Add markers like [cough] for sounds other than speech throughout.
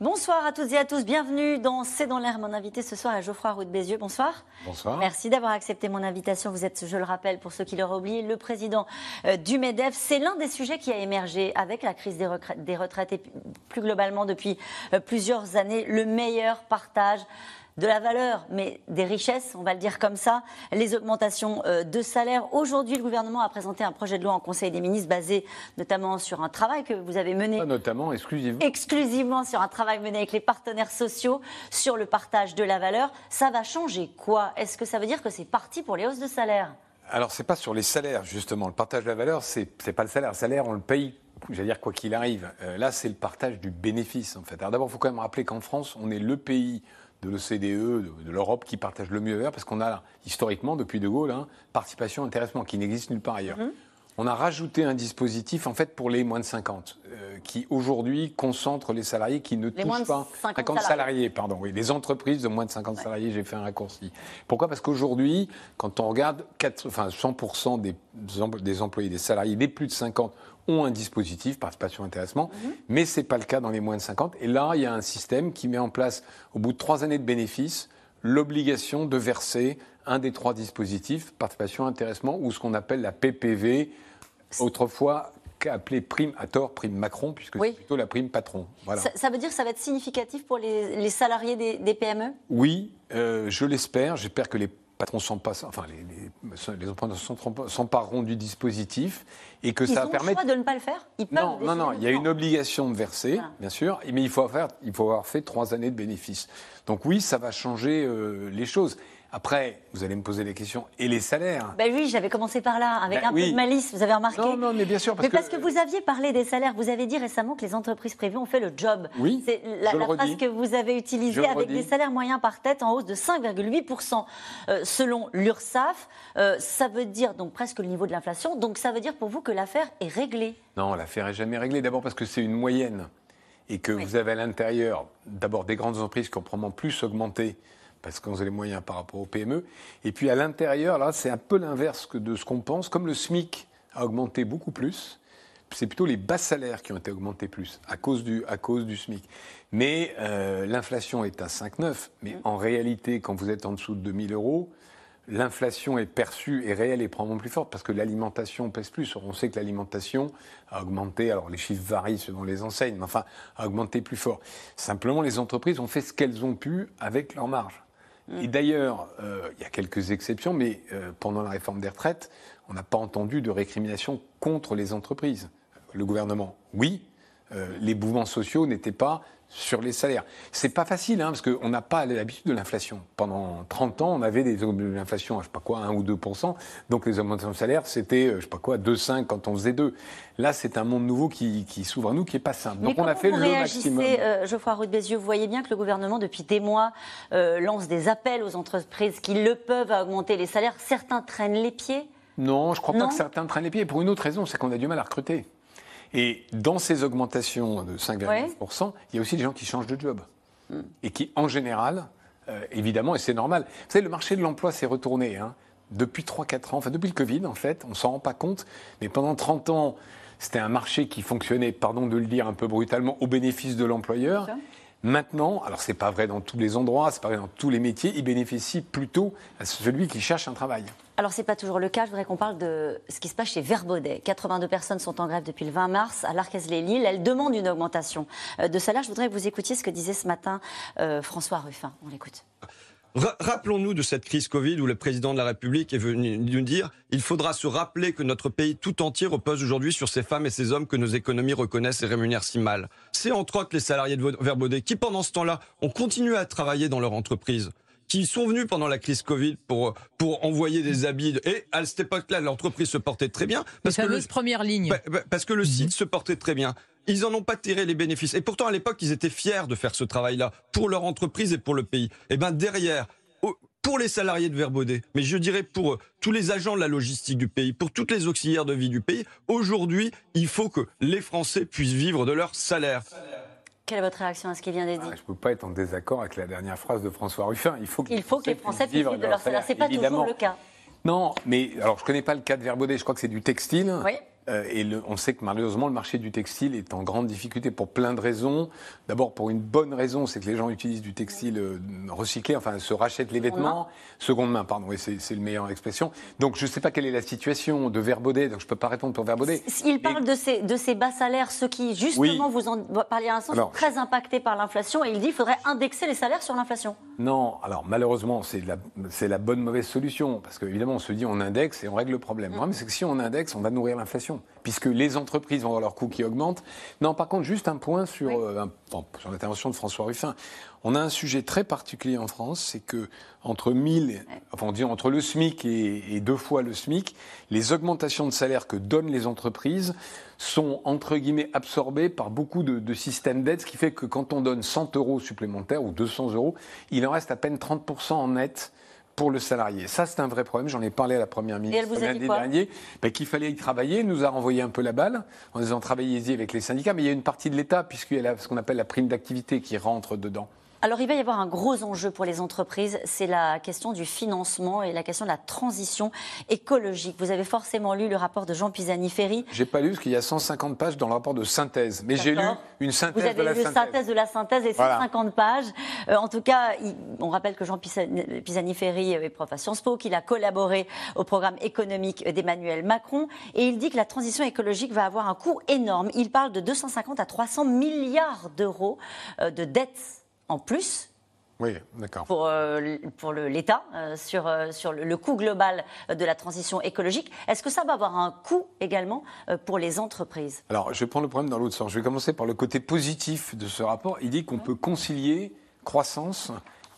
Bonsoir à toutes et à tous, bienvenue dans C'est dans l'air. Mon invité ce soir est Geoffroy Roux de Bézieux. Bonsoir. Bonsoir. Merci d'avoir accepté mon invitation. Vous êtes, je le rappelle, pour ceux qui l'auraient oublié, le président euh, du MEDEF. C'est l'un des sujets qui a émergé avec la crise des retraites, et plus globalement depuis euh, plusieurs années, le meilleur partage de la valeur, mais des richesses, on va le dire comme ça, les augmentations euh, de salaire. Aujourd'hui, le gouvernement a présenté un projet de loi en Conseil des ministres basé notamment sur un travail que vous avez mené. Pas notamment, exclusivement. Exclusivement sur un travail mené avec les partenaires sociaux sur le partage de la valeur. Ça va changer quoi? Est-ce que ça veut dire que c'est parti pour les hausses de salaire? Alors, c'est pas sur les salaires, justement. Le partage de la valeur, c'est n'est pas le salaire. Le salaire, on le paye j'allais dire quoi qu'il arrive. Euh, là, c'est le partage du bénéfice, en fait. Alors d'abord, il faut quand même rappeler qu'en France, on est le pays de l'OCDE, de, l'Europe qui partage le mieux parce qu'on a historiquement, depuis De Gaulle, hein, participation intéressement qui n'existe nulle part ailleurs. Mhm. On a rajouté un dispositif en fait pour les moins de 50 euh, qui aujourd'hui concentre les salariés qui ne touchent pas 50, salariés. pardon, oui, les entreprises de moins de 50 salariés, j'ai fait un raccourci. Pourquoi? Parce qu'aujourd'hui, quand on regarde 4, enfin 100% des, des employés, des salariés des plus de 50 ont un dispositif, participation intéressement, mhm. mais ce n'est pas le cas dans les moins de 50. Et là, il y a un système qui met en place, au bout de trois années de bénéfices, l'obligation de verser un des trois dispositifs, participation intéressement, ou ce qu'on appelle la PPV, autrefois appelée prime à tort, prime Macron, puisque c'est plutôt la prime patron. Voilà. Ça, veut dire que ça va être significatif pour les, salariés des, PME? Oui, euh, je l'espère. J'espère que les patrons pas, enfin les, les, les entrepreneurs s'empareront du dispositif et que ça ont permettre. Le choix de ne pas le faire? Ils peuvent non, non, non. Il y a une obligation de verser, bien sûr, mais il faut avoir, il faut avoir fait trois années de bénéfices. Donc oui, ça va changer euh, les choses. Après, vous allez me poser des questions. Et les salaires Ben oui, j'avais commencé par là, avec ben un peu de malice, vous avez remarqué Non, non, mais bien sûr. Parce mais parce que... vous aviez parlé des salaires. Vous avez dit récemment que les entreprises privées ont fait le job. Oui. C'est la, phrase que vous avez utilisée avec des salaires moyens par tête en hausse de 5,8% euh, selon l'URSSAF. Euh, ça veut dire donc presque le niveau de l'inflation. Donc ça veut dire pour vous que l'affaire est réglée Non, l'affaire est jamais réglée. D'abord parce que c'est une moyenne et que vous avez à l'intérieur d'abord des grandes entreprises qui ont probablement plus augmenté parce qu'on a les moyens par rapport aux PME. Et puis à l'intérieur, là, c'est un peu l'inverse de ce qu'on pense. Comme le SMIC a augmenté beaucoup plus, c'est plutôt les bas salaires qui ont été augmentés plus à cause du, à cause du SMIC. Mais euh, l'inflation est à 5,9. Mais en réalité, quand vous êtes en dessous de 2000 euros, l'inflation est perçue et réelle et probablement plus forte parce que l'alimentation pèse plus. On sait que l'alimentation a augmenté, alors les chiffres varient selon les enseignes, mais enfin, a augmenté plus fort. Simplement, les entreprises ont fait ce qu'elles ont pu avec leur marge. Et d'ailleurs, euh, il y a quelques exceptions, mais euh, pendant la réforme des retraites, on n'a pas entendu de récrimination contre les entreprises. Le gouvernement, oui. Euh, les mouvements sociaux n'étaient pas sur les salaires. C'est pas facile, hein, parce qu'on n'a pas l'habitude de l'inflation. Pendant 30 ans, on avait des inflations à je sais pas quoi, 1 ou 2% donc les augmentations de salaire, c'était je sais pas quoi, 2,5 quand on faisait 2. Là, c'est un monde nouveau qui, s'ouvre à nous, qui est pas simple. donc on a fait le maximum. Euh, Geoffroy Roux de Bézieux, vous voyez bien que le gouvernement, depuis des mois, euh, lance des appels aux entreprises qui le peuvent à augmenter les salaires. Certains traînent les pieds? Non, je crois pas que certains traînent les pieds. Pour une autre raison, c'est qu'on a du mal à recruter. Et dans ces augmentations de 5,9%, il y a aussi des gens qui changent de job. Hmm. Et qui, en général, euh, évidemment, et c'est normal. Vous savez, le marché de l'emploi s'est retourné. Hein, depuis 3-4 ans, enfin depuis le Covid, en fait, on s'en rend pas compte. Mais pendant 30 ans, c'était un marché qui fonctionnait, pardon de le dire un peu brutalement, au bénéfice de l'employeur. Maintenant, alors c'est pas vrai dans tous les endroits, c'est pas vrai dans tous les métiers, il bénéficie plutôt à celui qui cherche un travail. Alors c'est pas toujours le cas, je voudrais qu'on parle de ce qui se passe chez Verbaudet. 82 personnes sont en grève depuis le 20 mars à l'Archez-les-Lille. Elles demandent une augmentation euh, de salaire. Je voudrais que vous écoutiez ce que disait ce matin euh, François Ruffin. On l'écoute. Rappelons-nous de cette crise Covid où le président de la République est venu nous dire il faudra se rappeler que notre pays tout entier repose aujourd'hui sur ces femmes et ces hommes que nos économies reconnaissent et rémunèrent si mal. C'est entre autres les salariés de Verbaudet qui, pendant ce temps-là, ont continué à travailler dans leur entreprise qui sont venus pendant la crise Covid pour, pour envoyer des habits. Et à cette époque-là, l'entreprise se portait très bien. Parce que le, première ligne. Bah, bah, parce que le site se portait très bien. Ils n'en ont pas tiré les bénéfices. Et pourtant, à l'époque, ils étaient fiers de faire ce travail-là pour leur entreprise et pour le pays. Et bien derrière, pour les salariés de Verbaudet, mais je dirais pour euh, tous les agents de la logistique du pays, pour toutes les auxiliaires de vie du pays, aujourd'hui, il faut que les Français puissent vivre de leur salaire. Quelle est votre réaction à ce qui vient d'être dit ah, Je ne peux pas être en désaccord avec la dernière phrase de François Ruffin. Il faut, Il faut que les Français puissent vivre de leur salaire. Ce n'est pas toujours le cas. Non, mais alors je ne connais pas le cas de Verbaudet, je crois que c'est du textile. Oui. Euh, et on sait que malheureusement, le marché du textile est en grande difficulté pour plein de raisons. D'abord, pour une bonne raison, c'est que les gens utilisent du textile euh, recyclé, enfin, se rachètent les vêtements. Seconde main, pardon, oui, c'est le meilleur expression. Donc, je ne sais pas quelle est la situation de Verbaudet, donc je ne peux pas répondre pour Verbaudet. Il parle de, ces, de ces bas salaires, ceux qui, justement, vous en parliez à l'instant, sont très impactés par l'inflation, et il dit qu'il faudrait indexer les salaires sur l'inflation. Non, alors malheureusement, c'est la, la bonne mauvaise solution, parce qu'évidemment, on se dit on indexe et on règle le problème. Mm. mais c'est que si on indexe, on va nourrir l'inflation, puisque les entreprises vont avoir leurs coûts qui augmentent. Non, par contre, juste un point sur, euh, sur l'intervention de François Ruffin. On a un sujet très particulier en France, c'est que entre 1000, enfin on dit entre le SMIC et, deux fois le SMIC, les augmentations de salaire que donnent les entreprises sont entre guillemets absorbées par beaucoup de, de systèmes d'aide, ce qui fait que quand on donne 100 euros supplémentaires ou 200 euros, il en reste à peine 30% en net pour le salarié. Ça, c'est un vrai problème. J'en ai parlé à la première ministre l'année dernière, ben, qu'il fallait y travailler. Elle nous a renvoyé un peu la balle en disant travaillez-y avec les syndicats. Mais il y a une partie de l'État, puisqu'il y a ce qu'on appelle la prime d'activité qui rentre dedans. Alors il va y avoir un gros enjeu pour les entreprises, c'est la question du financement et la question de la transition écologique. Vous avez forcément lu le rapport de Jean Pisani-Ferry. J'ai pas lu parce qu'il y a 150 pages dans le rapport de synthèse, mais j'ai lu une synthèse de la synthèse. Vous avez lu synthèse de la synthèse et 150 pages. Euh, en tout cas, on rappelle que Jean Pisani-Ferry est prof à Sciences Po, qu'il a collaboré au programme économique d'Emmanuel Macron et il dit que la transition écologique va avoir un coût énorme. Il parle de 250 à 300 milliards d'euros euh, de dettes en plus oui, d'accord. Pour, euh, pour l'État, euh, sur, euh, sur le, coût global de la transition écologique. Est-ce que ça va avoir un coût également pour les entreprises? Alors, je vais prendre le problème dans l'autre sens. Je vais commencer par le côté positif de ce rapport. Il dit qu'on peut concilier croissance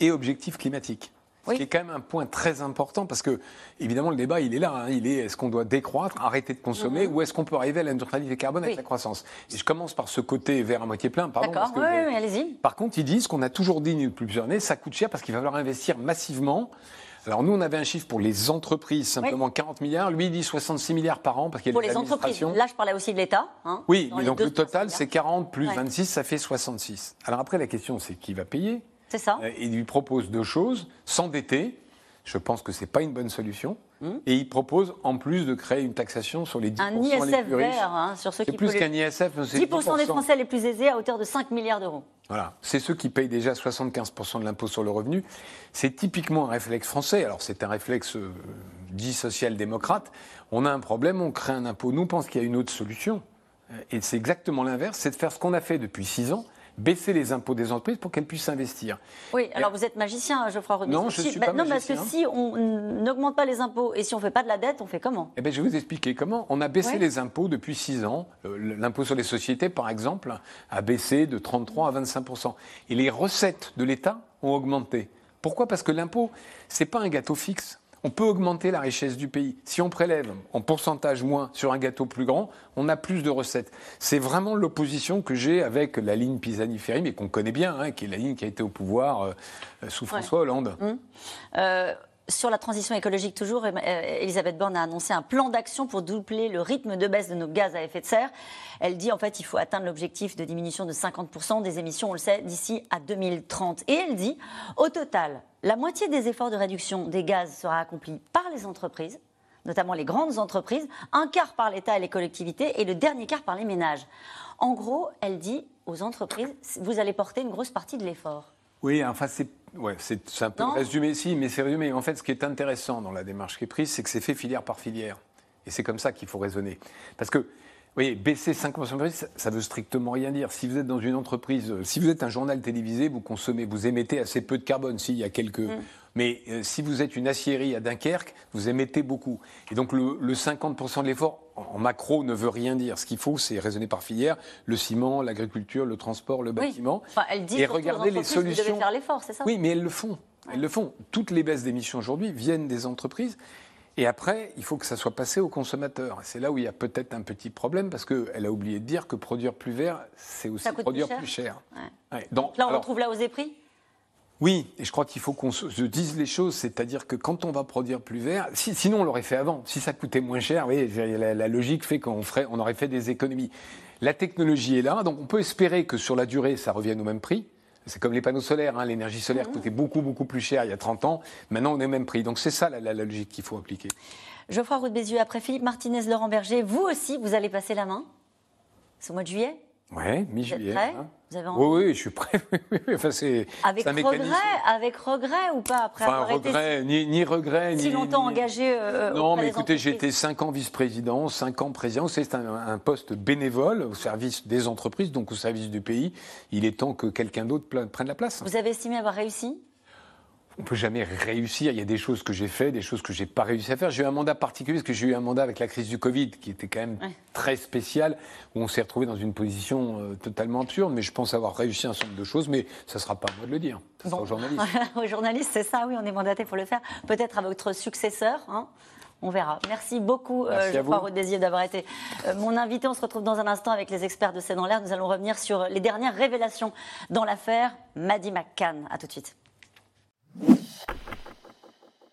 et objectifs climatiques. Ce qui est quand même un point très important parce que, évidemment, le débat, il est là. Hein. Il est est-ce qu'on doit décroître, arrêter de consommer mhm. ou est-ce qu'on peut arriver à la neutralité carbone avec la croissance? Et je commence par ce côté vert à moitié plein. Pardon. D'accord, oui, allez-y. Par contre, ils disent qu'on a toujours dit depuis plusieurs années, ça coûte cher parce qu'il va falloir investir massivement. Alors nous, on avait un chiffre pour les entreprises, simplement 40 milliards. Lui, il dit 66 milliards par an parce qu'il y a Pour les entreprises, là, je parlais aussi de l'État. Hein, oui, mais donc le total, c'est 40 plus 26, ça fait 66. Alors après, la question, c'est qui va payer? C'est ça. Euh, il lui propose deux choses s'endetter je pense que ce n'est pas une bonne solution. Hmm. Et il propose, en plus, de créer une taxation sur les 10% un ISF les plus riches. Vert, hein, sur ceux qui plus qu'un ISF, c'est 10%, 10 des Français les plus aisés à hauteur de 5 milliards d'euros. Voilà, c'est ceux qui payent déjà 75% de l'impôt sur le revenu. C'est typiquement un réflexe français. Alors c'est un réflexe euh, dit social-démocrate. On a un problème, on crée un impôt. Nous, on pense qu'il y a une autre solution. Et c'est exactement l'inverse, c'est de faire ce qu'on a fait depuis 6 ans, baisser les impôts des entreprises pour qu'elles puissent investir. Oui, alors vous êtes magicien, Geoffroy Roux. Non, je ne suis pas Non, parce que si on n'augmente pas les impôts et si on ne fait pas de la dette, on fait comment? Eh bien, je vais vous expliquer comment. On a baissé les impôts depuis 6 ans. Euh, l'impôt sur les sociétés, par exemple, a baissé de 33 à 25% Et les recettes de l'État ont augmenté. Pourquoi? Parce que l'impôt, ce n'est pas un gâteau fixe on peut augmenter la richesse du pays. Si on prélève en pourcentage moins sur un gâteau plus grand, on a plus de recettes. C'est vraiment l'opposition que j'ai avec la ligne Pisani-Ferry, mais qu'on connaît bien, hein, qui est la ligne qui a été au pouvoir euh, sous François Hollande. Hum. Euh, sur la transition écologique toujours, euh, Elisabeth Borne a annoncé un plan d'action pour doubler le rythme de baisse de nos gaz à effet de serre. Elle dit en fait il faut atteindre l'objectif de diminution de 50% des émissions, on le sait, d'ici à 2030. Et elle dit au total, la moitié des efforts de réduction des gaz sera accomplie par les entreprises, notamment les grandes entreprises, un quart par l'État et les collectivités et le dernier quart par les ménages. En gros, elle dit aux entreprises, vous allez porter une grosse partie de l'effort. Oui, enfin, c'est ouais, un peu résumé, si, mais c'est résumé. En fait, ce qui est intéressant dans la démarche qui est prise, c'est que c'est fait filière par filière. Et c'est comme ça qu'il faut raisonner. Parce que, oui, baisser 5% ça, ça veut strictement rien dire. Si vous êtes dans une entreprise, euh, si vous êtes un journal télévisé, vous consommez, vous émettez assez peu de carbone. S'il y a quelques. Mm. Mais euh, si vous êtes une aciérie à Dunkerque, vous émettez beaucoup. Et donc le, 50% de l'effort en macro ne veut rien dire. Ce qu'il faut, c'est raisonner par filière le ciment, l'agriculture, le transport, le bâtiment. elle dit et regarder les solutions. faire l'effort, c'est ça? Oui, mais elles le font. Elles le font. Toutes les baisses d'émissions aujourd'hui viennent des entreprises. Et après, il faut que ça soit passé aux consommateurs. C'est là où il y a peut-être un petit problème, parce qu'elle a oublié de dire que produire plus vert, c'est aussi produire plus cher. Donc, là, on retrouve la hausse des prix? Oui, et je crois qu'il faut qu'on se dise les choses, c'est-à-dire que quand on va produire plus vert, sinon on l'aurait fait avant. Si ça coûtait moins cher, oui, la, logique fait qu'on on aurait fait des économies. La technologie est là, donc on peut espérer que sur la durée, ça revienne au même prix. C'est comme les panneaux solaires, hein. l'énergie solaire coûtait beaucoup, beaucoup plus cher il y a 30 ans. Maintenant, on est au même prix. Donc c'est ça la, logique qu'il faut appliquer. Geoffroy Roux de Bézieux, après Philippe Martinez, Laurent Berger, vous aussi, vous allez passer la main C'est au mois de juillet oui, mi-juillet. Hein. Vous avez oui, oui, je suis prêt. [laughs] enfin, c'est, avec regret, avec regret ou pas après enfin, regret, ni, ni, regret, si longtemps engagé. Euh, non, mais écoutez, j'ai été cinq ans vice-président, cinq ans président. C'est un, un, poste bénévole au service des entreprises, donc au service du pays. Il est temps que quelqu'un d'autre prenne la place. Vous avez estimé avoir réussi? On peut jamais réussir. Il y a des choses que j'ai fait, des choses que j'ai pas réussi à faire. J'ai eu un mandat particulier parce que j'ai eu un mandat avec la crise du Covid qui était quand même très spécial, où on s'est retrouvé dans une position euh, totalement absurde. Mais je pense avoir réussi un certain nombre de choses, mais ça sera pas à moi de le dire. Ça sera aux journalistes. [laughs] aux journalistes, c'est ça. Oui, on est mandaté pour le faire. Peut-être à votre successeur. Hein. on verra. Merci beaucoup, euh, Geoffroy Désir, d'avoir été euh, mon invité. On se retrouve dans un instant avec les experts de C'est dans l'air. Nous allons revenir sur les dernières révélations dans l'affaire Maddy McCann. À tout de suite.